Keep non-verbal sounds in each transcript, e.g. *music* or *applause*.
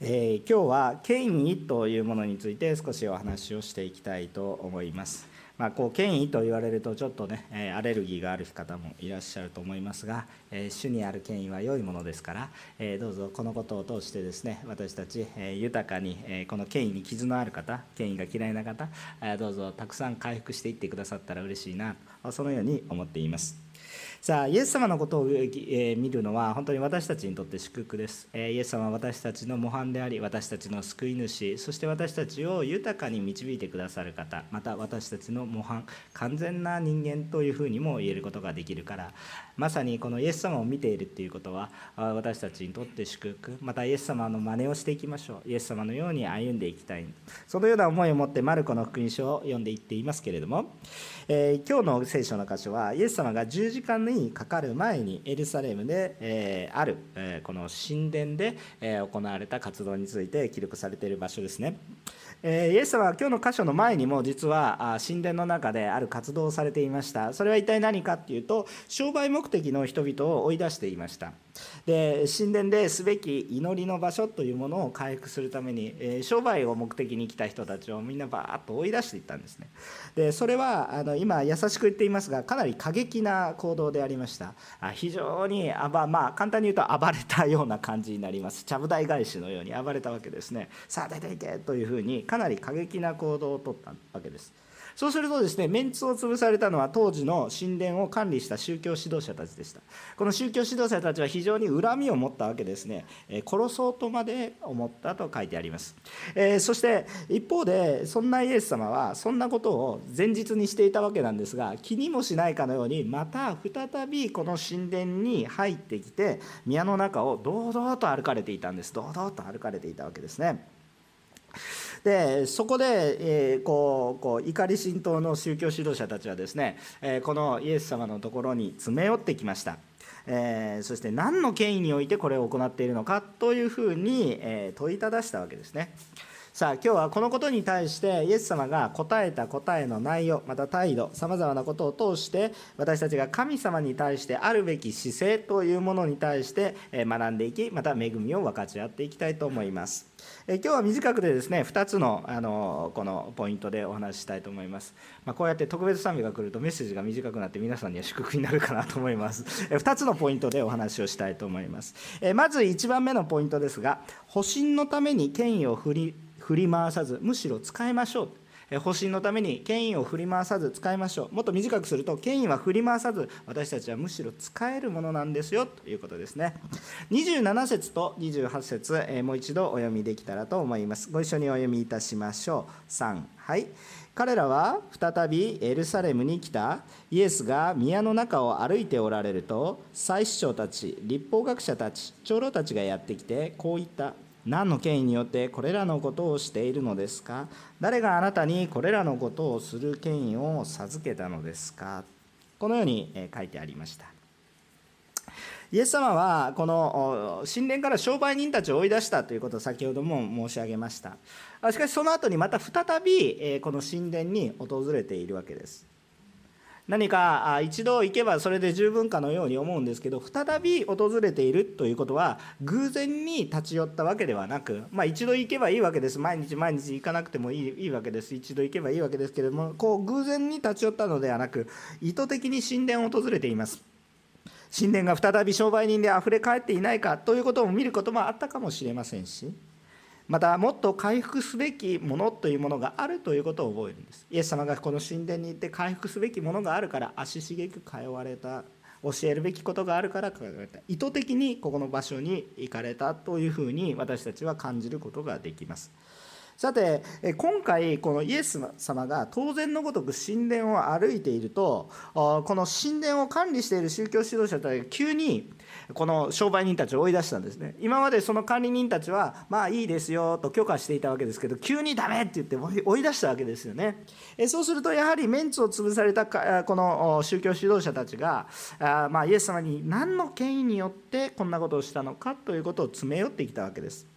えー、今日は権威というものについて少しお話をしていきたいと思います。まあ、こう権威と言われるとちょっとね、えアレルギーがある方もいらっしゃると思いますが、え主にある権威は良いものですから、えどうぞこのことを通してですね私たち、え豊かに、えこの権威に傷のある方権威が嫌いな方、えどうぞたくさん回復していってくださったら嬉しいなそのように思っています。さあイエス様のことを、え見るのは本当に私たちにとって祝福です、えイエス様は私たちの模範であり私たちの救い主そして私たちを豊かに導いてくださる方また私たちの模範完全な人間というふうにも言えることができるからまさにこのイエス様を見ているっていうことは私たちにとって祝福またイエス様の真似をしていきましょうイエス様のように歩んでいきたいそのような思いを持ってマルコの福音書を読んでいっていますけれども、えー、今日の聖書の箇所はイエス様が十字架にかかる前にエルサレムで、えー、ある、えー、この神殿で、え行われた活動について記録されている場所ですね。えイエス様は今日の箇所の前にも実は神殿の中である活動をされていました。それは一体何かっていうと商売目的の人々を追い出していました。で神殿ですべき祈りの場所というものを回復するために、え商売を目的に来た人たちをみんなバーッと追い出していったんですね。でそれはあの今優しく言っていますがかなり過激な行動でありました。非常に暴まあ簡単に言うと暴れたような感じになります。ちゃぶ台返しのように暴れたわけですね。さあ出ていけというふうにかなり過激な行動をとったわけです。そうするとですねメンツを潰されたのは当時の神殿を管理した宗教指導者たちでした。この宗教指導者たちは非常に恨みを持ったわけですね。え殺そうとまで思ったと書いてあります、えー、そして一方でそんなイエス様はそんなことを前日にしていたわけなんですが気にもしないかのようにまた再びこの神殿に入ってきて宮の中を堂々と歩かれていたんです。堂々と歩かれていたわけですね。でそこで、えー、こうこう怒り心頭の宗教指導者たちはですね、えー、このイエス様のところに詰め寄ってきました。えー、そして何の権威においてこれを行っているのかというふうに、え、問いただしたわけですね。さあ今日はこのことに対してイエス様が答えた答えの内容また態度さまざまなことを通して私たちが神様に対してあるべき姿勢というものに対して学んでいきまた恵みを分かち合っていきたいと思います。え今日は短くてですね2つのあのこのポイントでお話ししたいと思います、まあ、こうやって特別賛美が来るとメッセージが短くなって皆さんには祝福になるかなと思います。え2つのポイントでお話をしたいと思います。えまず1番目のポイントですが保身のために権威を振り振り回さずむしろ使いましょう。保身のために権威を振り回さず使いましょう。もっと短くすると権威は振り回さず私たちはむしろ使えるものなんですよ。ということですね。27節と28節もう一度お読みできたらと思います。ご一緒にお読みいたしましょう。3はい。彼らは再びエルサレムに来た。イエスが宮の中を歩いておられると祭司長たち立法学者たち長老たちがやってきてこう言った。何の権威によってこれらのことをしているのですか？誰があなたにこれらのことをする権威を授けたのですか？このように書いてありました。イエス様はこの神殿から商売人たちを追い出したということを先ほども申し上げました。しかしその後にまた再びこの神殿に訪れているわけです。何か一度行けばそれで十分かのように思うんですけど再び訪れているということは偶然に立ち寄ったわけではなく、まあ、一度行けばいいわけです毎日毎日行かなくてもいいいいわけです一度行けばいいわけですけれどもこう偶然に立ち寄ったのではなく意図的に神殿を訪れています。神殿が再び商売人であふれ返っていないかということを見ることもあったかもしれませんしまたもっと回復すべきものというものがあるということを覚えるんです。イエス様がこの神殿に行って回復すべきものがあるから足しげく通われた教えるべきことがあるから通われた。意図的にここの場所に行かれたというふうに私たちは感じることができます。さて今回このイエス様が当然のごとく神殿を歩いているとこの神殿を管理している宗教指導者たちが急にこの商売人たちを追い出したんですね。今までその管理人たちはまあいいですよと許可していたわけですけど急にダメって言って追い出したわけですよね。そうするとやはりメンツを潰されたこの宗教指導者たちがまあイエス様に何の権威によってこんなことをしたのかということを詰め寄ってきたわけです。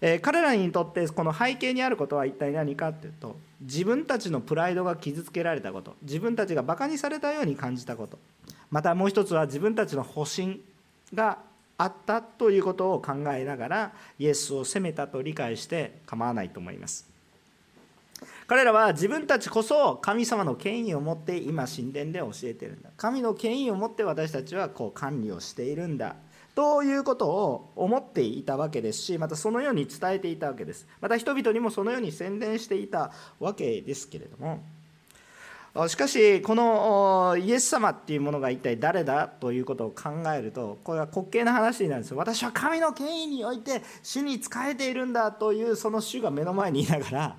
え彼らにとってこの背景にあることは一体何かっていうと自分たちのプライドが傷つけられたこと自分たちがバカにされたように感じたことまたもう一つは自分たちの保身があったということを考えながらイエスを責めたと理解して構わないと思います。彼らは自分たちこそ神様の権威を持って今神殿で教えてるんだ。神の権威を持って私たちはこう管理をしているんだ。ということを思っていたわけですしまたそのように伝えていたわけです。また人々にもそのように宣伝していたわけですけれども。しかしこのイエス様っていうものが一体誰だということを考えるとこれは滑稽な話になるんです私は神の権威において主に仕えているんだというその主が目の前にいながら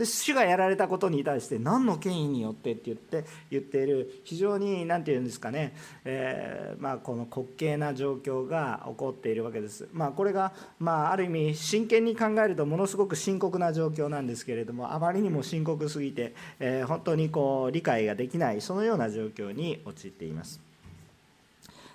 で主がやられたことに対して何の権威によってって言って言っている非常に何て言うんですかね、えー、まあ、この滑稽な状況が起こっているわけです。まあ、これが、まあ、ある意味真剣に考えるとものすごく深刻な状況なんですけれどもあまりにも深刻すぎて、えー、本当にこう理解ができないそのような状況に陥っています。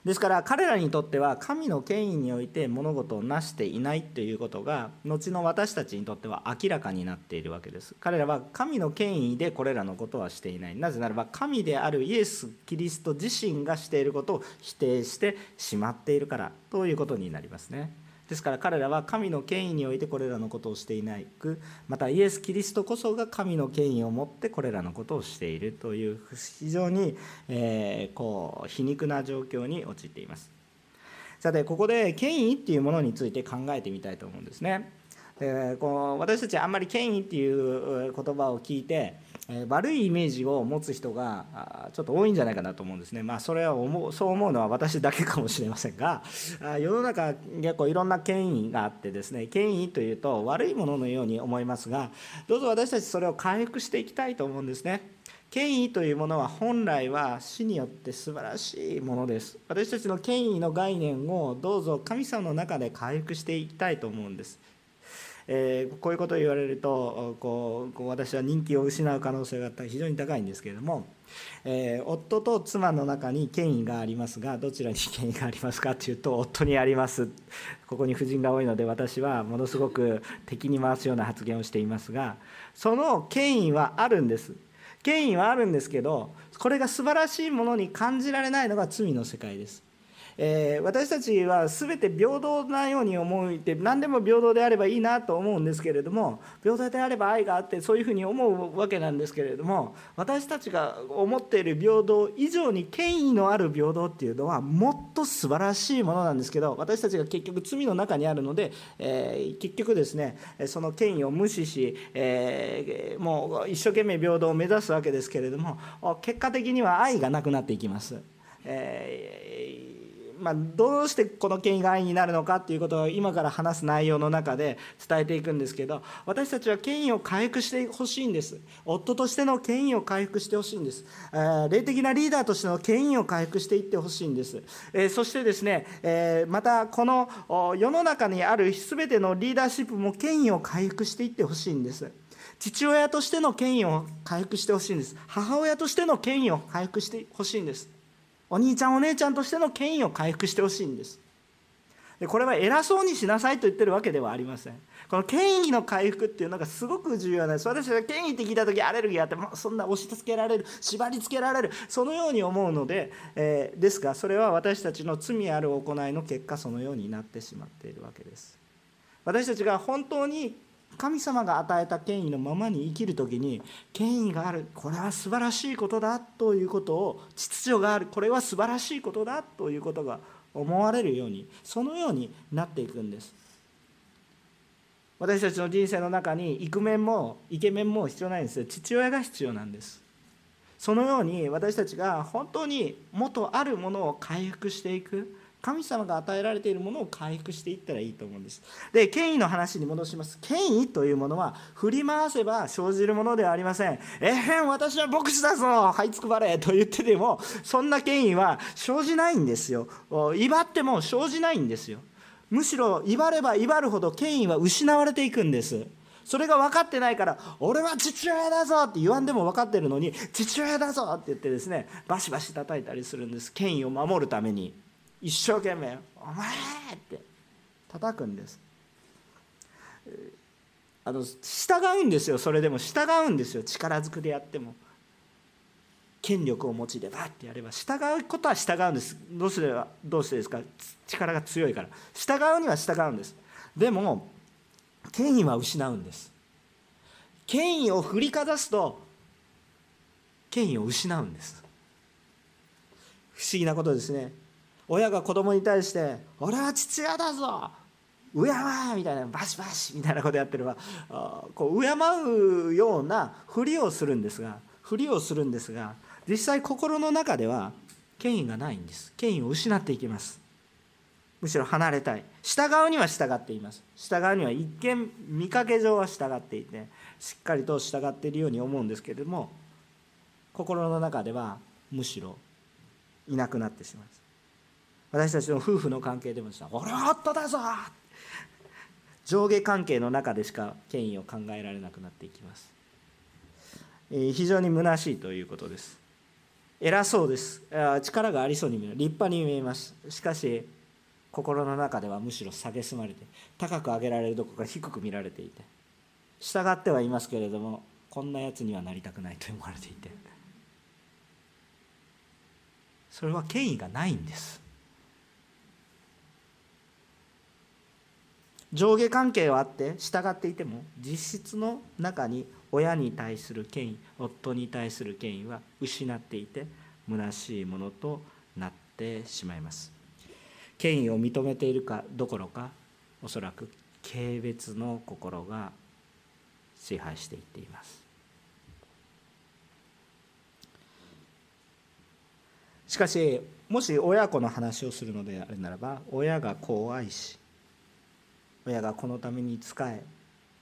ですから彼らにとっては神の権威において物事を成していないということが後の私たちにとっては明らかになっているわけです。彼らは神の権威でこれらのことはしていない。なぜならば神であるイエス・キリスト自身がしていることを否定してしまっているからということになりますね。ですから彼らは神の権威においてこれらのことをしていないくまたイエス・キリストこそが神の権威を持ってこれらのことをしているという非常に、え、こう皮肉な状況に陥っています。さてここで権威っていうものについて考えてみたいと思うんですね。でこう私たちあんまり権威っていう言葉を聞いて悪いイメージを持つ人がちょっと多いんじゃないかなと思うんですね。まあ、それは思うそう思うのは私だけかもしれませんが世の中結構いろんな権威があってですね権威というと悪いもののように思いますがどうぞ私たちそれを回復していきたいと思うんですね。権威というものは本来は死によって素晴らしいものです私たちの権威の概念をどうぞ神様の中で回復していきたいと思うんですえー、こういうことを言われるとこう私は人気を失う可能性が非常に高いんですけれども、えー、夫と妻の中に権威がありますがどちらに権威がありますかというと夫にあります。ここに夫人が多いので私はものすごく敵に回すような発言をしていますがその権威はあるんです。権威はあるんですけどこれが素晴らしいものに感じられないのが罪の世界です。えー、私たちは全て平等なように思って何でも平等であればいいなと思うんですけれども平等であれば愛があってそういうふうに思うわけなんですけれども私たちが思っている平等以上に権威のある平等っていうのはもっと素晴らしいものなんですけど私たちが結局罪の中にあるので、えー、結局ですねその権威を無視し、えー、もう一生懸命平等を目指すわけですけれども結果的には愛がなくなっていきます。えーまあ、どうしてこの権威が愛になるのかっていうことを今から話す内容の中で伝えていくんですけど私たちは権威を回復してほしいんです。夫としての権威を回復してほしいんです、えー、霊的なリーダーとしての権威を回復していってほしいんです、えー、そしてですね、えー、またこの世の中にある全てのリーダーシップも権威を回復していってほしいんです。父親としての権威を回復してほしいんです。母親としての権威を回復してほしいんです。お兄ちゃんお姉ちゃんとしての権威を回復してほしいんです。でこれは偉そうにしなさいと言ってるわけではありません。この権威の回復っていうのがすごく重要なんです。私は権威って聞いた時アレルギーあってもそんな押し付けられる縛り付けられるそのように思うので、えー、ですがそれは私たちの罪ある行いの結果そのようになってしまっているわけです。私たちが本当に神様が与えた権威のままに生きる時に権威がある。これは素晴らしいことだということを秩序がある。これは素晴らしいことだということが思われるようにそのようになっていくんです。私たちの人生の中にイクメンもイケメンも必要ないんです父親が必要なんです。そのように私たちが本当に元あるものを回復していく。神様が与えられているものを回復していったらいいと思うんです。で権威の話に戻します。権威というものは振り回せば生じるものではありません。えへん私は牧師だぞ。はいつくばれと言っててもそんな権威は生じないんですよ。威張っても生じないんですよ。むしろ威張れば威張るほど権威は失われていくんです。それが分かってないから俺は父親だぞって言わんでも分かってるのに父親だぞって言ってですねバシバシ叩いたりするんです。権威を守るために。一生懸命「お前!」って叩くんです。あの従うんですよそれでも。従うんですよ力ずくでやっても。権力を持ちでバッてやれば。従うことは従うんです。どうすればどうしてですか？力が強いから。従うには従うんです。でも権威は失うんです。権威を振りかざすと権威を失うんです。不思議なことですね。親が子供に対して「俺は父親だぞ敬え!」みたいなバシバシみたいなことやってればこう敬うようなふりをするんですがふりをするんですが実際心の中では権威がないんです。権威を失っていきます。むしろ離れたい。従うには従っています。従うには一見見かけ上は従っていてしっかりと従っているように思うんですけれども心の中ではむしろいなくなってしまいます。私たちの夫婦の関係でもした俺は夫だぞ!上下関係の中でしか権威を考えられなくなっていきます。非常に虚しいということです。偉そうです。力がありそうに見える。立派に見えます。しかし心の中ではむしろ蔑まれて高く上げられるどこか低く見られていて従ってはいますけれどもこんなやつにはなりたくないと思われていて。それは権威がないんです。上下関係はあって従っていても実質の中に親に対する権威夫に対する権威は失っていて虚しいものとなってしまいます。権威を認めているかどころかおそらく軽蔑の心が支配していっています。しかしもし親子の話をするのであるならば親が子を愛し親がこのために仕え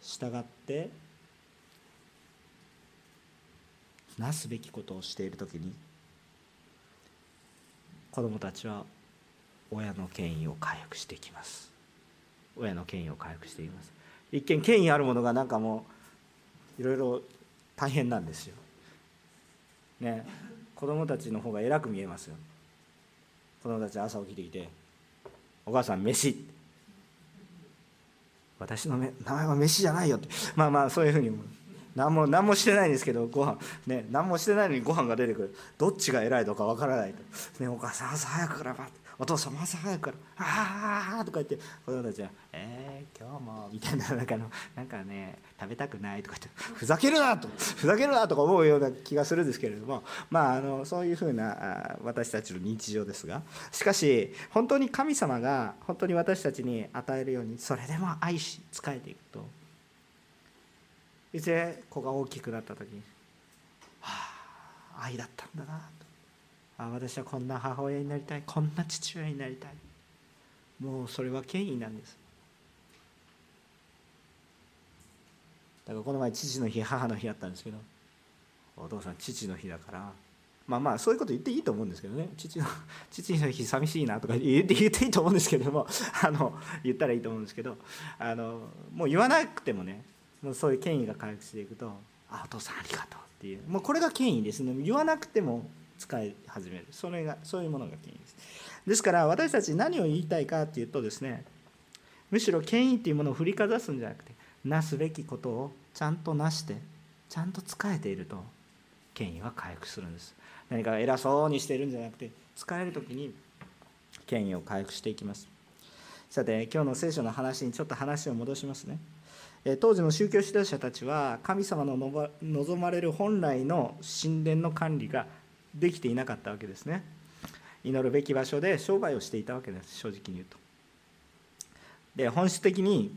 従ってなすべきことをしている時に子供たちは親の権威を回復していきます。親の権威を回復しています。一見権威あるものがなんかもういろいろ大変なんですよ。ね。子供たちの方が偉く見えますよ。子供たち朝起きてきて「お母さん飯」私の名前は飯じゃないよって。まあまあそういうふうに何も何もしてないんですけどご飯。ね何もしてないのにご飯が出てくる。どっちが偉いのかわからないと、ね、お母さん朝早くからバッお父さん朝早くから「ああ」とか言って子供たちは「えー、今日も」みたいななんかのなんかね食べたくないとか言ってふざけるなとふざけるなとか思うような気がするんですけれどもまああのそういうふうな私たちの日常ですがしかし本当に神様が本当に私たちに与えるようにそれでも愛し仕えていくといずれ子が大きくなった時に「はあ愛だったんだな」と。あ私はこんな母親になりたい。こんな父親になりたい。もうそれは権威なんです。だからこの前父の日母の日あったんですけどお父さん父の日だから。まあまあそういうこと言っていいと思うんですけどね。父の父の日寂しいなとか言って言っていいと思うんですけどもあの言ったらいいと思うんですけどあのもう言わなくてもねもうそういう権威が回復していくと「あお父さんありがとう」っていう。もうこれが権威ですね。言わなくても使い始める。それがそういうものが権威です。ですから私たち何を言いたいかっていうとですねむしろ権威っていうものを振りかざすんじゃなくてなすべきことをちゃんとなしてちゃんと使えていると権威は回復するんです。何か偉そうにしているんじゃなくて使える時に権威を回復していきます。さて今日の聖書の話にちょっと話を戻しますね。当時の宗教指導者たちは神様の望まれる本来の神殿の管理ができていなかったわけですね。祈るべき場所で商売をしていたわけです。正直に言うと。で本質的に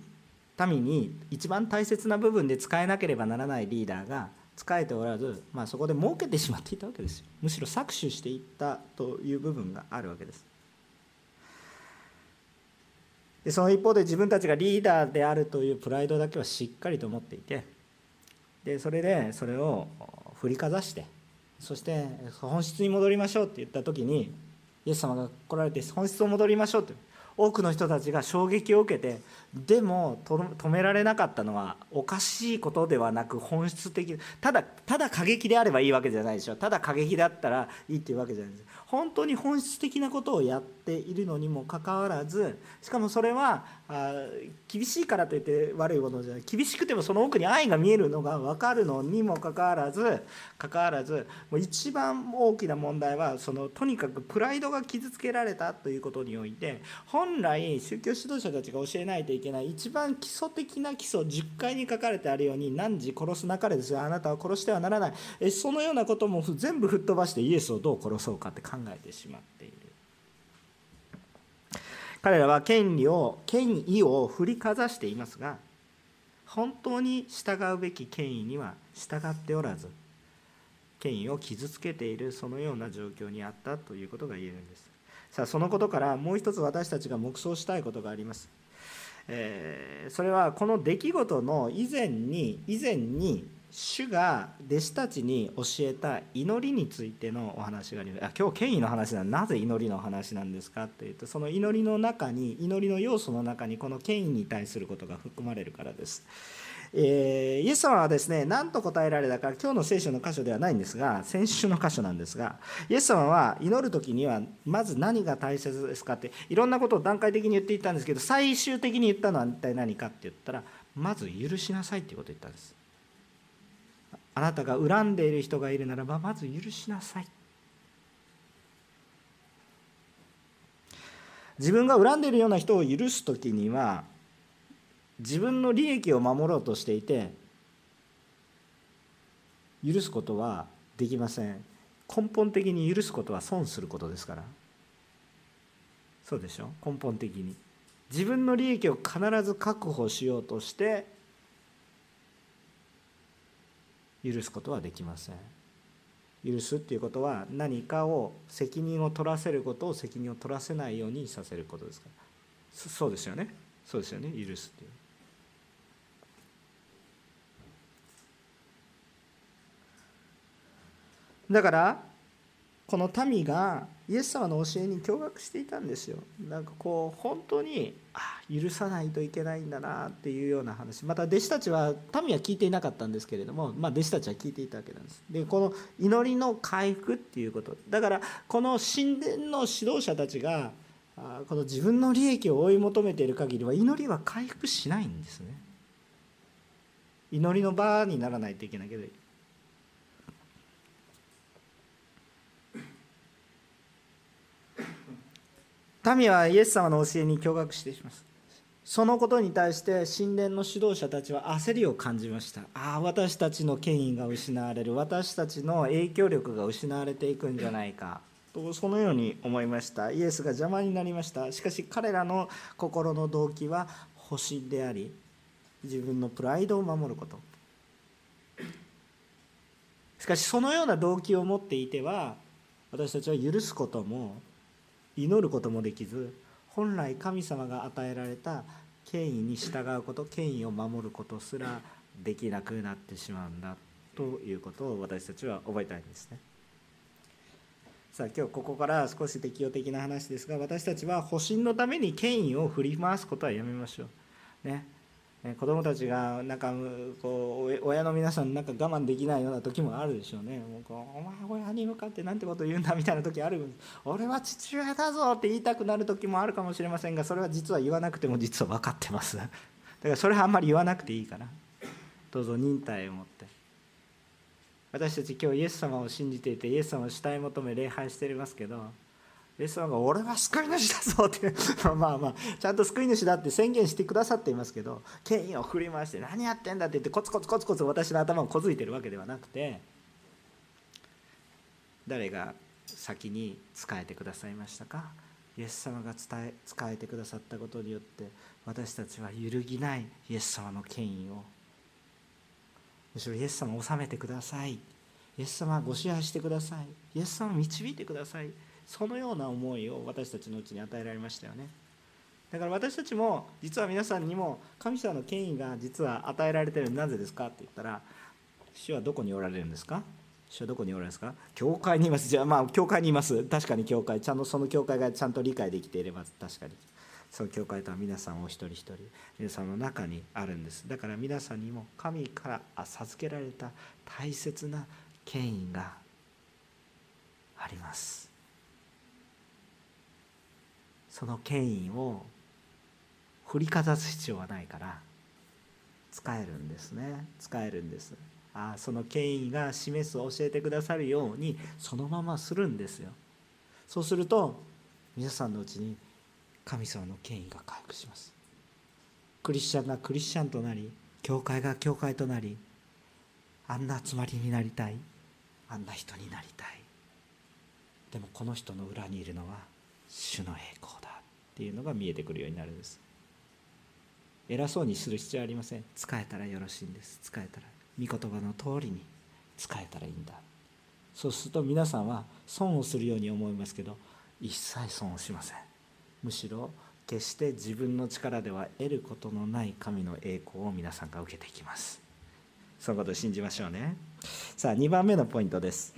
民に一番大切な部分で使えなければならないリーダーが使えておらず、まあ、そこで儲けてしまっていたわけですよ。むしろ搾取していったという部分があるわけです。でその一方で自分たちがリーダーであるというプライドだけはしっかりと持っていてでそれでそれを振りかざしてそして本質に戻りましょうって言った時にイエス様が来られて本質を戻りましょうって多くの人たちが衝撃を受けてでも止められなかったのはおかしいことではなく本質的ただただ過激であればいいわけじゃないでしょ。ただ過激だったらいいっていうわけじゃないです。本当に本質的なことをやっているのにもかかわらずしかもそれはあ厳しいからといって悪いことじゃない。厳しくてもその奥に愛が見えるのが分かるのにもかかわらずかかわらずもう一番大きな問題はそのとにかくプライドが傷つけられたということにおいて本来宗教指導者たちが教えないといけない一番基礎的な基礎10回に書かれてあるように何時殺すなかれですよ。あなたは殺してはならない。えそのようなことも全部吹っ飛ばしてイエスをどう殺そうかって考えてしまっている。彼らは権利を権威を振りかざしていますが本当に従うべき権威には従っておらず権威を傷つけているそのような状況にあったということが言えるんです。さあそのことからもう一つ私たちが黙想したいことがあります。えー、それはこの出来事の以前に以前に主が弟子たちに教えた祈りについてのお話があります。あ今日権威の話ななぜ祈りの話なんですかっていうとその祈りの中に祈りの要素の中にこの権威に対することが含まれるからです。えー、イエス様はですね何と答えられたか今日の聖書の箇所ではないんですが先週の箇所なんですがイエス様は祈る時にはまず何が大切ですかっていろんなことを段階的に言っていたんですけど最終的に言ったのは一体何かって言ったらまず許しなさいっていうことを言ったんです。あなたが恨んでいる人がいるならばまず許しなさい。自分が恨んでいるような人を許す時には自分の利益を守ろうとしていて許すことはできません。根本的に許すことは損することですから。そうでしょ？根本的に。自分の利益を必ず確保しようとして許すことはできません。許すっていうことは何かを責任を取らせることを責任を取らせないようにさせることですか？らそうですよね。そうですよね。許すっていう。だからこの民がイエス様の教えに驚愕していたんですよ。なんかこう本当にあ許さないといけないんだなっていうような話。また弟子たちは民は聞いていなかったんですけれども、まあ、弟子たちは聞いていたわけなんです。でこの祈りの回復っていうこと。だからこの神殿の指導者たちがこの自分の利益を追い求めている限りは祈りは回復しないんですね。祈りの場にならないといけないけど。民はイエス様の教えに驚愕してします。そのことに対して神殿の指導者たちは焦りを感じました。ああ私たちの権威が失われる。私たちの影響力が失われていくんじゃないか。とそのように思いました。イエスが邪魔になりました。しかし彼らの心の動機は保身であり自分のプライドを守ること。しかしそのような動機を持っていては私たちは許すことも祈ることもできず本来神様が与えられた権威に従うこと権威を守ることすらできなくなってしまうんだということを私たちは覚えたいんですね。さあ今日ここから少し適応的な話ですが私たちは保身のために権威を振り回すことはやめましょう。ね、子供たちがなんかこう親の皆さんなんか我慢できないような時もあるでしょうね。もうこうお前親に向かってなんてこと言うんだみたいな時ある俺は父親だぞって言いたくなる時もあるかもしれませんがそれは実は言わなくても実は分かってます。だからそれはあんまり言わなくていいからどうぞ忍耐を持って。私たち今日イエス様を信じていてイエス様を主体求め礼拝していますけどイエス様が俺は救い主だぞってまあまあちゃんと救い主だって宣言してくださっていますけど権威を振り回して何やってんだって言ってコツコツコツコツ私の頭をこづいてるわけではなくて誰が先に仕えてくださいましたか？イエス様が伝え仕えてくださったことによって私たちは揺るぎないイエス様の権威を。むしろイエス様を治めてください。イエス様ご支配してください。イエス様を導いてください。そのような思いを私たちのうちに与えられましたよね。だから私たちも実は皆さんにも神様の権威が実は与えられてるなぜですかって言ったら主はどこにおられるんですか？主はどこにおられるんですか？教会にいます。じゃあまあ教会にいます。確かに教会。ちゃんとその教会がちゃんと理解できていれば確かに。その教会とは皆さんお一人一人皆さんの中にあるんです。だから皆さんにも神から授けられた大切な権威があります。その権威を振りかざす必要はないから使えるんですね。使えるんです。あその権威が示す教えてくださるようにそのままするんですよ。そうすると皆さんのうちに神様の権威が回復します。クリスチャンがクリスチャンとなり教会が教会となりあんな集まりになりたい。あんな人になりたい。でもこの人の裏にいるのは主の栄光だ。っていうのが見えてくるようになるんです。偉そうにする必要はありません。使えたらよろしいんです。使えたら御言葉の通りに使えたらいいんだ。そうすると皆さんは損をするように思いますけど一切損をしません。むしろ決して自分の力では得ることのない神の栄光を皆さんが受けていきます。そのことを信じましょうね。さあ2番目のポイントです。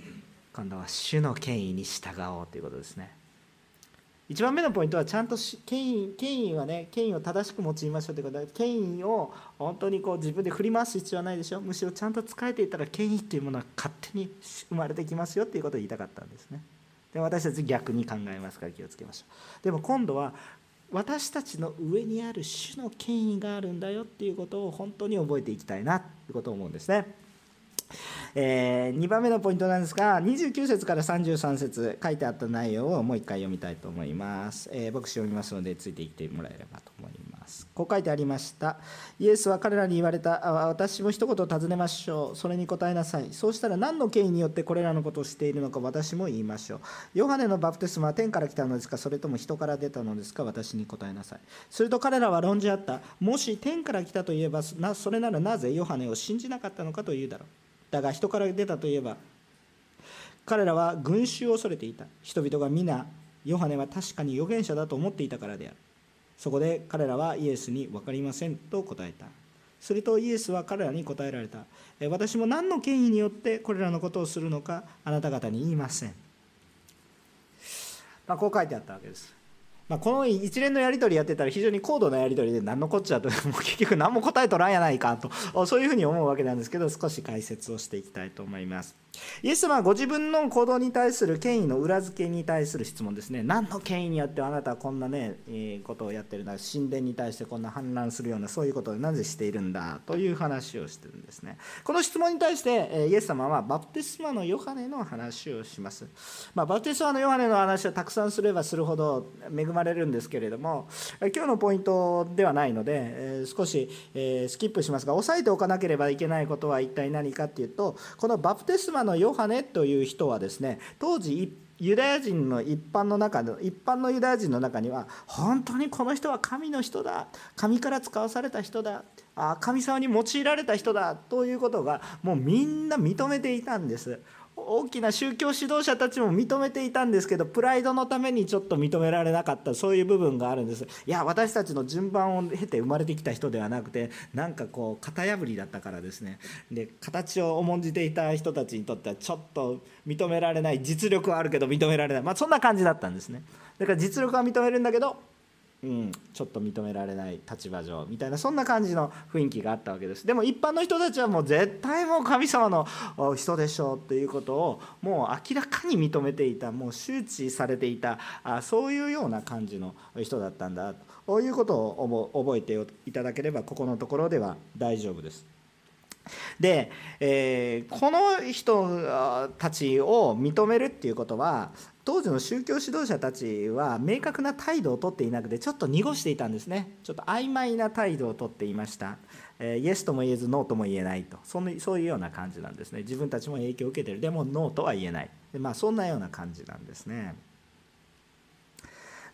今度は主の権威に従おうということですね。1番目のポイントはちゃんと権威権威はね権威を正しく用いましょうということで権威を本当にこう自分で振り回す必要はないでしょむしろちゃんと使えていたら権威というものは勝手に生まれてきますよっていうことを言いたかったんですね。で私たち逆に考えますから気をつけましょう。でも今度は私たちの上にある主の権威があるんだよっていうことを本当に覚えていきたいなということを思うんですね。えー、2番目のポイントなんですが29節から33節書いてあった内容をもう一回読みたいと思います、えー、僕読みますのでついていってもらえればと思います。こう書いてありました。イエスは彼らに言われた。私も一言尋ねましょう。それに答えなさい。そうしたら何の権威によってこれらのことをしているのか私も言いましょう。ヨハネのバプテスマは天から来たのですか？それとも人から出たのですか？私に答えなさい。すると彼らは論じ合った。もし天から来たといえばそれならなぜヨハネを信じなかったのかというだろう。だが人から出たといえば彼らは群衆を恐れていた。人々が皆ヨハネは確かに預言者だと思っていたからである。そこで彼らはイエスに分かりませんと答えた。するとイエスは彼らに答えられた。私も何の権威によってこれらのことをするのかあなた方に言いません、まあ、こう書いてあったわけです。まあ、この一連のやり取りやってたら非常に高度なやり取りで何のこっちゃともう結局何も答えとらんやないかと *laughs* そういうふうに思うわけなんですけど少し解説をしていきたいと思います。イエス様はご自分の行動に対する権威の裏付けに対する質問ですね。何の権威によってあなたはこんなね、えことをやってるんだ。神殿に対してこんな反乱するようなそういうことをなぜしているんだという話をしてるんですね。この質問に対してイエス様はバプテスマのヨハネの話をします、まあ、バプテスマのヨハネの話をたくさんすればするほど恵まれるんですけれども今日のポイントではないので少しスキップしますが押さえておかなければいけないことは一体何かっていうとこのバプテスマのヨハネという人はですね当時ユダヤ人の一般の中の一般のユダヤ人の中には本当にこの人は神の人だ神から使わされた人だあ神様に用いられた人だということがもうみんな認めていたんです。大きな宗教指導者たちも認めていたんですけどプライドのためにちょっと認められなかったそういう部分があるんです。いや私たちの順番を経て生まれてきた人ではなくてなんかこう型破りだったからですね。で形を重んじていた人たちにとってはちょっと認められない実力はあるけど認められない。まあそんな感じだったんですね。だから実力は認めるんだけどうん、ちょっと認められない立場上みたいなそんな感じの雰囲気があったわけですでも一般の人たちはもう絶対もう神様の人でしょうっていうことをもう明らかに認めていたもう周知されていたあそういうような感じの人だったんだということを覚えていただければここのところでは大丈夫です。で、えー、この人たちを認めるっていうことは当時の宗教指導者たちは明確な態度をとっていなくてちょっと濁していたんですね。ちょっと曖昧な態度をとっていました、えー、イエスとも言えずノーとも言えないと。そのそういうような感じなんですね。自分たちも影響を受けてる。でもノーとは言えない。で、まあ、そんなような感じなんですね。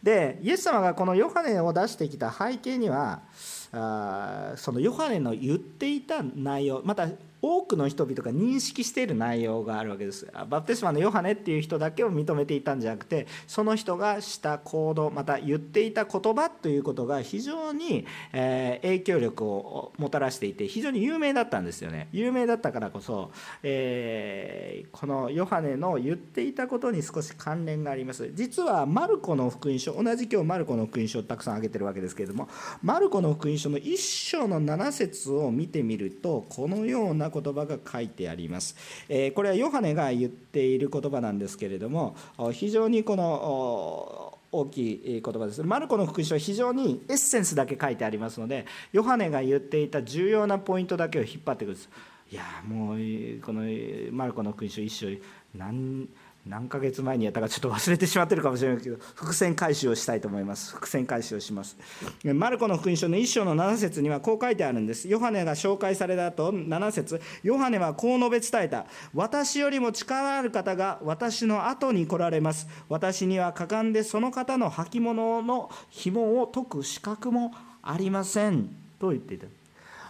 でイエス様がこのヨハネを出してきた背景にはあそのヨハネの言っていた内容また多くの人々が認識している内容があるわけです。バプテスマのヨハネっていう人だけを認めていたんじゃなくてその人がした行動また言っていた言葉ということが非常に、え影響力をもたらしていて非常に有名だったんですよね。有名だったからこそ、えー、このヨハネの言っていたことに少し関連があります。実はマルコの福音書同じ今日マルコの福音書をたくさん挙げてるわけですけれどもマルコの福音書の1章の7節を見てみるとこのような言葉が書いてあります。えこれはヨハネが言っている言葉なんですけれども非常にこの大きい言葉ですマルコの福音書は非常にエッセンスだけ書いてありますのでヨハネが言っていた重要なポイントだけを引っ張ってくるんですいやもうこのマルコの福音書一章何何ヶ月前にやったかちょっと忘れてしまってるかもしれないけど伏線回収をしたいと思います。伏線回収をします。マルコの福音書の1章の7節にはこう書いてあるんです。ヨハネが紹介された後7節。ヨハネはこう述べ伝えた。私よりも力ある方が私の後に来られます。私には果敢でその方の履物の紐を解く資格もありません。と言っていた。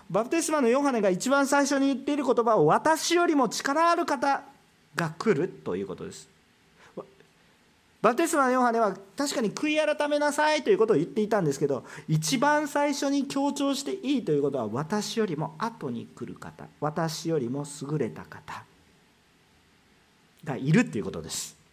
バプテスマのヨハネが一番最初に言っている言葉を私よりも力ある方が来るということです。バテスマのヨハネは確かに悔い改めなさいということを言っていたんですけど一番最初に強調していいということは私よりも後に来る方私よりも優れた方がいるっていうことです。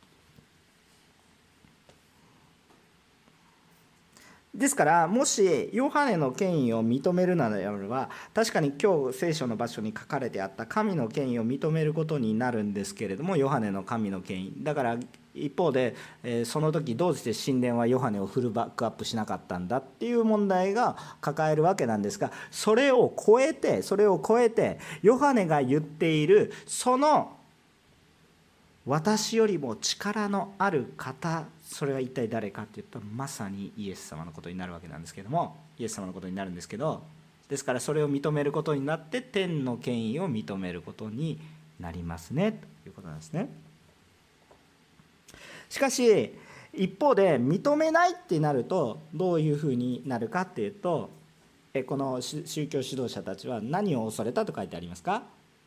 ですからもしヨハネの権威を認めるならば確かに今日聖書の場所に書かれてあった神の権威を認めることになるんですけれどもヨハネの神の権威。だから一方でその時どうして神殿はヨハネをフルバックアップしなかったんだっていう問題が抱えるわけなんですがそれを超えてそれを超えてヨハネが言っているその私よりも力のある方それは一体誰かっていうとまさにイエス様のことになるわけなんですけどもイエス様のことになるんですけどですからそれを認めることになって天の権威を認めることになりますねということなんですね。しかし一方で認めないってなるとどういうふうになるかっていうとこの宗教指導者たちは何を恐れたと書いてありますか？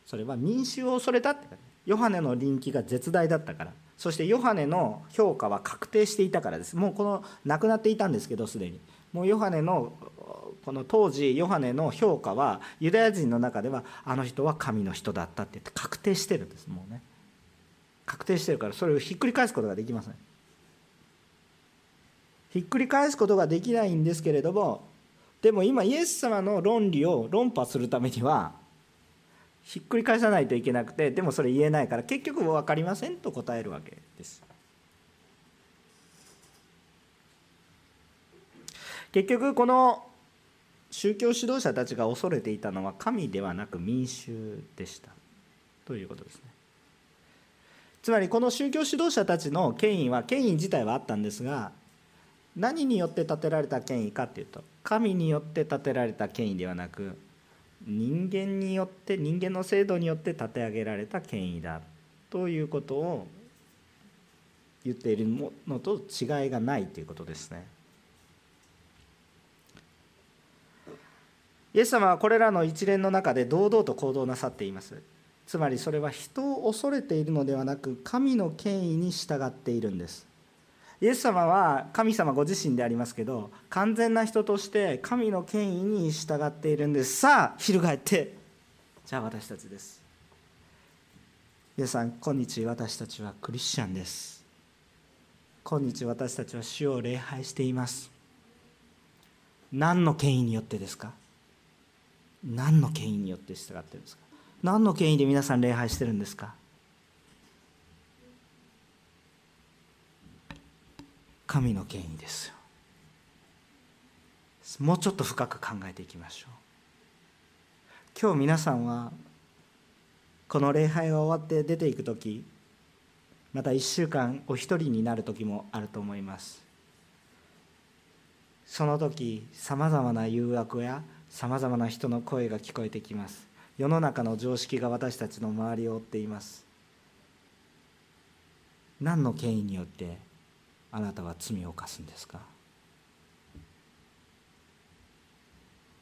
それは民衆を恐れたって。ヨハネの臨機が絶大だったから。そしてヨハネの評価は確定していたからです。もうこの亡くなっていたんですけどすでに。もうヨハネのこの当時ヨハネの評価はユダヤ人の中ではあの人は神の人だったって言って確定してるんです。もうね。確定してるからそれをひっくり返すことができません。ひっくり返すことができないんですけれどもでも今イエス様の論理を論破するためにはひっくり返さないといけなくてでもそれ言えないから結局分かりませんと答えるわけです。結局この宗教指導者たちが恐れていたのは神ではなく民衆でした。ということですね。つまりこの宗教指導者たちの権威は権威自体はあったんですが何によって建てられた権威かっていうと神によって建てられた権威ではなく人間によって人間の制度によって立て上げられた権威だということを言っているのと違いがないということですね。イエス様はこれらの一連の中で堂々と行動なさっています。つまりそれは人を恐れているのではなく神の権威に従っているんです。イエス様は神様ご自身でありますけど完全な人として神の権威に従っているんです。さあ翻って。じゃあ私たちです。皆さん今日私たちはクリスチャンです。今日私たちは主を礼拝しています。何の権威によってですか？何の権威によって従ってるんですか？何の権威で皆さん礼拝してるんですか？神の権威ですよ。もうちょっと深く考えていきましょう。今日皆さんはこの礼拝が終わって出ていく時また1週間お一人になる時もあると思います。その時さまざまな誘惑やさまざまな人の声が聞こえてきます。世の中の常識が私たちの周りを追っています。何の権威によってあなたは罪を犯すんですか？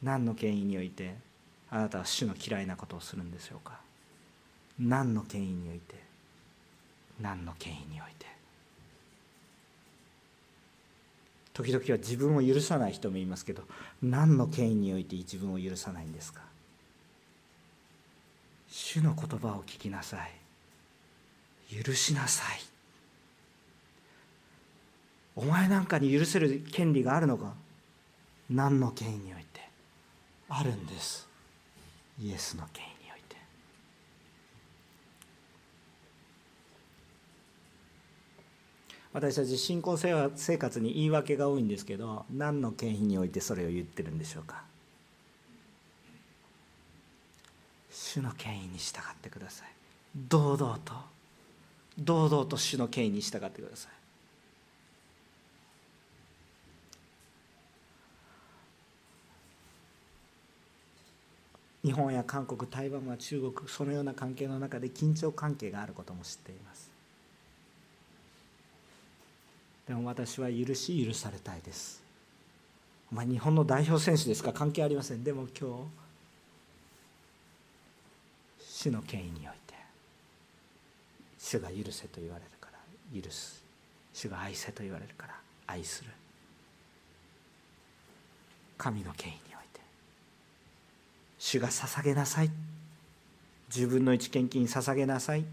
何の権威においてあなたは主の嫌いなことをするんでしょうか？何の権威において何の権威において？時々は自分を許さない人もいますけど何の権威において自分を許さないんですか？主の言葉を聞きなさい。許しなさい。お前なんかに許せる権利があるのか？何の権威において？あるんです。イエスの権威において。私たち信仰生活に言い訳が多いんですけど何の権威においてそれを言ってるんでしょうか？主の権威に従ってください。堂々と。堂々と主の権威に従ってください。日本や韓国台湾は中国そのような関係の中で緊張関係があることも知っています。でも私は許し許されたいです。お前日本の代表選手ですか？関係ありません。でも今日主の権威において主が許せと言われるから許す。主が愛せと言われるから愛する。神の権威に主が捧げなさい。自分の一献金捧げなさい。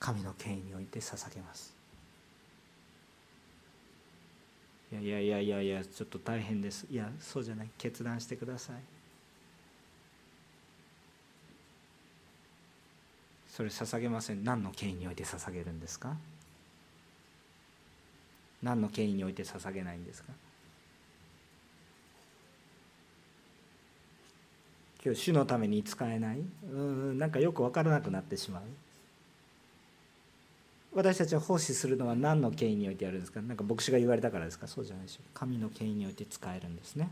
神の権威において捧げます。いやいやいやいやいやちょっと大変です。いやそうじゃない。決断してください。それ捧げません。何の権威において捧げるんですか？何の権威において捧げないんですか？今日主のために使えない。うんなんかよく分からなくなってしまう。私たちは奉仕するのは何の権威においてやるんですか？何か牧師が言われたからですか？そうじゃないでしょう。神の権威において使えるんですね。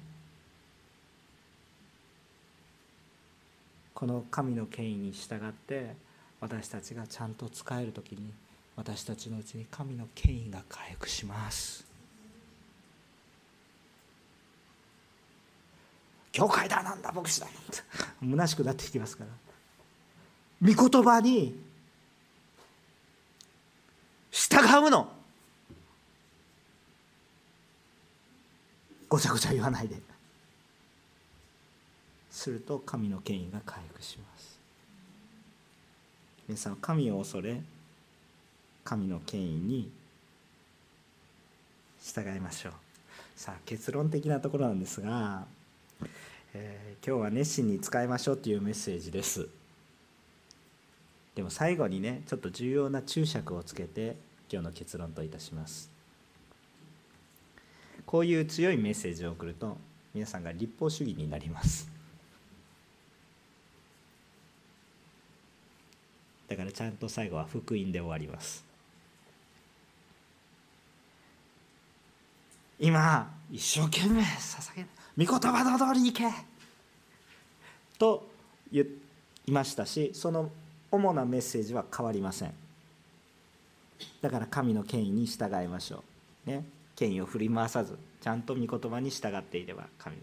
この神の権威に従って私たちがちゃんと使える時に私たちのうちに神の権威が回復します。教会だなんだ牧師だ。なんだ虚しくなってきますから。御言葉に従うの。ごちゃごちゃ言わないで。すると神の権威が回復します。皆さん神を恐れ神の権威に従いましょう。さあ結論的なところなんですが、えー、今日は熱心に使いましょうというメッセージです。でも最後にねちょっと重要な注釈をつけて今日の結論といたします。こういう強いメッセージを送ると皆さんが立法主義になります。だからちゃんと最後は福音で終わります。今一生懸命捧げ御言葉の通りに行け。と言いましたしその主なメッセージは変わりません。だから神の権威に従いましょう。ね。権威を振り回さずちゃんと御言葉に従っていれば神。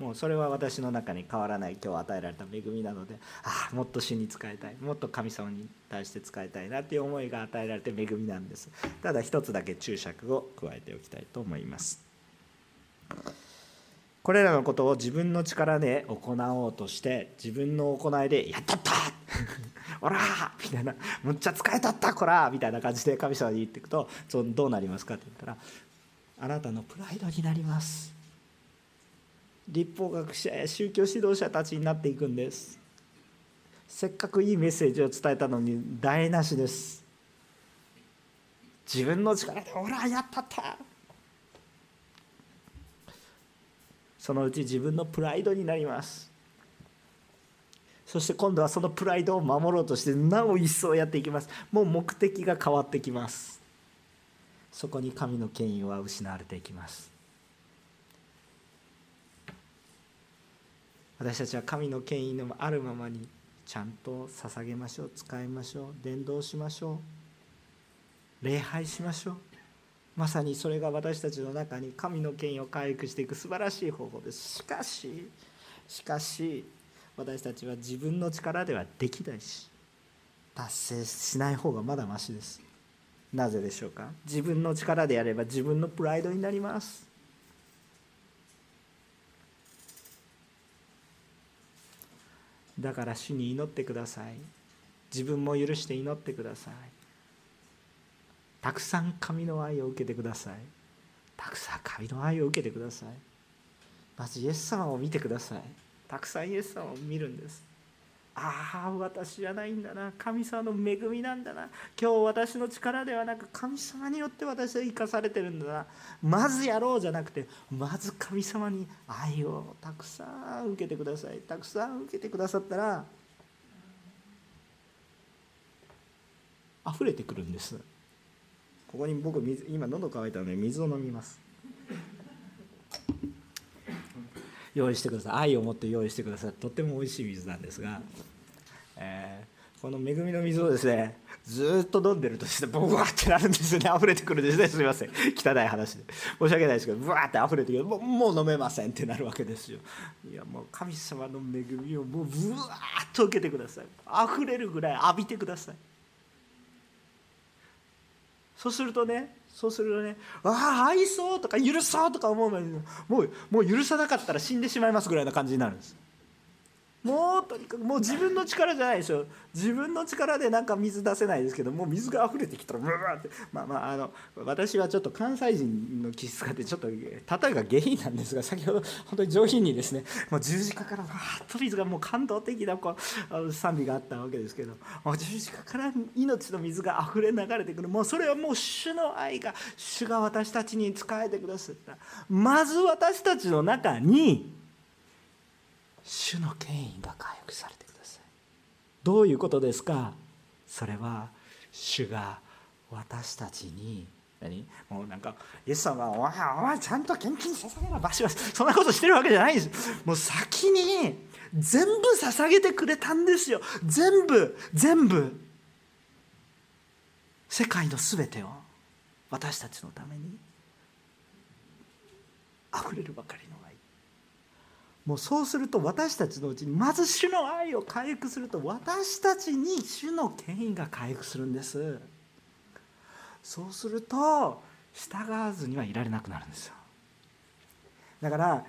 もうそれは私の中に変わらない。今日与えられた恵みなので。ああもっと主に仕えたい。もっと神様に対して仕えたいなっていう思いが与えられて恵みなんです。ただ一つだけ注釈を加えておきたいと思います。これらのことを自分の力で行おうとして自分の行いで「やったった! *laughs*」「おら!」みたいな「むっちゃ使えたったこら!」みたいな感じで神様に言っていくとどうなりますかって言ったらあなたのプライドになります立法学者や宗教指導者たちになっていくんですせっかくいいメッセージを伝えたのに台無しです自分の力で「おらやったった!」そのうち自分のプライドになります。そして今度はそのプライドを守ろうとしてなお一層やっていきます。もう目的が変わってきます。そこに神の権威は失われていきます。私たちは神の権威のあるままにちゃんと捧げましょう使いましょう伝道しましょう礼拝しましょう。まさにそれが私たちの中に神の権威を回復していく素晴らしい方法です。しかししかし私たちは自分の力ではできないし達成しない方がまだましです。なぜでしょうか？自分の力でやれば自分のプライドになります。だから主に祈ってください。自分も許して祈ってください。たくさん神の愛を受けてください。たくさん神の愛を受けてください。まずイエス様を見てください。たくさんイエス様を見るんです。ああ私じゃないんだな。神様の恵みなんだな。今日私の力ではなく神様によって私は生かされてるんだな。まずやろうじゃなくてまず神様に愛をたくさん受けてください。たくさん受けてくださったら溢れてくるんです。ここに僕水今喉乾いたので水を飲みます。用意してください。愛を持って用意してください。とっても美味しい水なんですが、えー、この恵みの水をですねずっと飲んでるとですねボワってなるんですよね。溢れてくるんですね。すみません。汚い話で。申し訳ないですけどブワーって溢れてくる。もうもう飲めませんってなるわけですよ。いやもう神様の恵みをもうブワーッと受けてください。溢れるぐらい浴びてください。そうするとねそうするとね「ああ愛そう」とか「許そう」とか思うのにもうもう許さなかったら死んでしまいますぐらいな感じになるんです。もうとにかくもう自分の力じゃないでしょ自分の力でなんか水出せないですけどもう水が溢れてきたらブワーって。まあまああの私はちょっと関西人の気質があってちょっと例えが下品なんですが先ほど本当に上品にですねもう十字架からわーっと水がもう感動的なこう賛美があったわけですけどもう十字架から命の水が溢れ流れてくる。もうそれはもう主の愛が主が私たちに仕えてくださった。まず私たちの中に主の権威が回復されてください。どういうことですか？それは主が私たちに何？もうなんかイエス様はお前お前ちゃんと献金捧げな場所はそんなことしてるわけじゃないです。もう先に全部捧げてくれたんですよ。全部全部。世界の全てを私たちのためにあふれるばかりもうそうすると私たちのうちにまず主の愛を回復すると私たちに主の権威が回復するんです。そうすると従わずにはいられなくなるんですよ。だから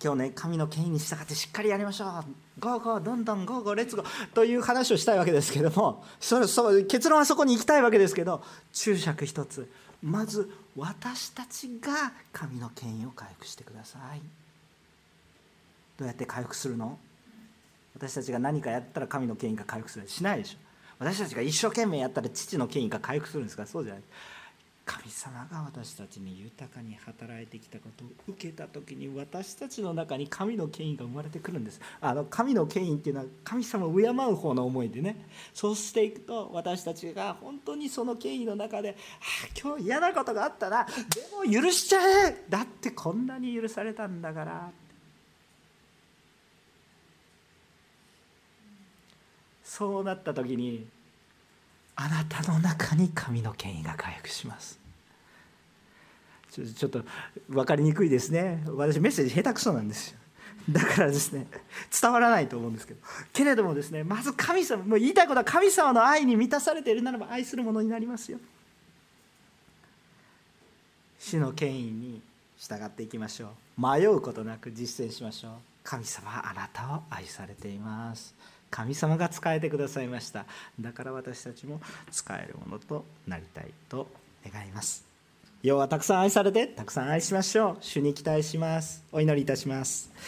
今日ね神の権威に従ってしっかりやりましょう。 Go go どんどん go go let's go という話をしたいわけですけどもそそ結論はそこに行きたいわけですけど注釈一つ。まず私たちが神の権威を回復してください。どうやって回復するの？私たちが何かやったら神の権威が回復する。しないでしょ。私たちが一生懸命やったら父の権威が回復するんですか？そうじゃない。神様が私たちに豊かに働いてきたことを受けた時に私たちの中に神の権威が生まれてくるんです。あの神の権威っていうのは神様を敬う方の思いでね。そうしていくと私たちが本当にその権威の中で「はあ今日嫌なことがあったらでも許しちゃえ。だってこんなに許されたんだから」そうなった時にあなたの中に神の権威が回復します。ちょちょっと分かりにくいですね。私メッセージ下手くそなんですよ。だからですね伝わらないと思うんですけど。けれどもですねまず神様もう言いたいことは神様の愛に満たされているならば愛するものになりますよ。主の権威に従っていきましょう。迷うことなく実践しましょう。神様はあなたを愛されています神様が仕えてくださいました。だから私たちも使えるものとなりたいと願います。要はたくさん愛されてたくさん愛しましょう。主に期待します。お祈りいたします。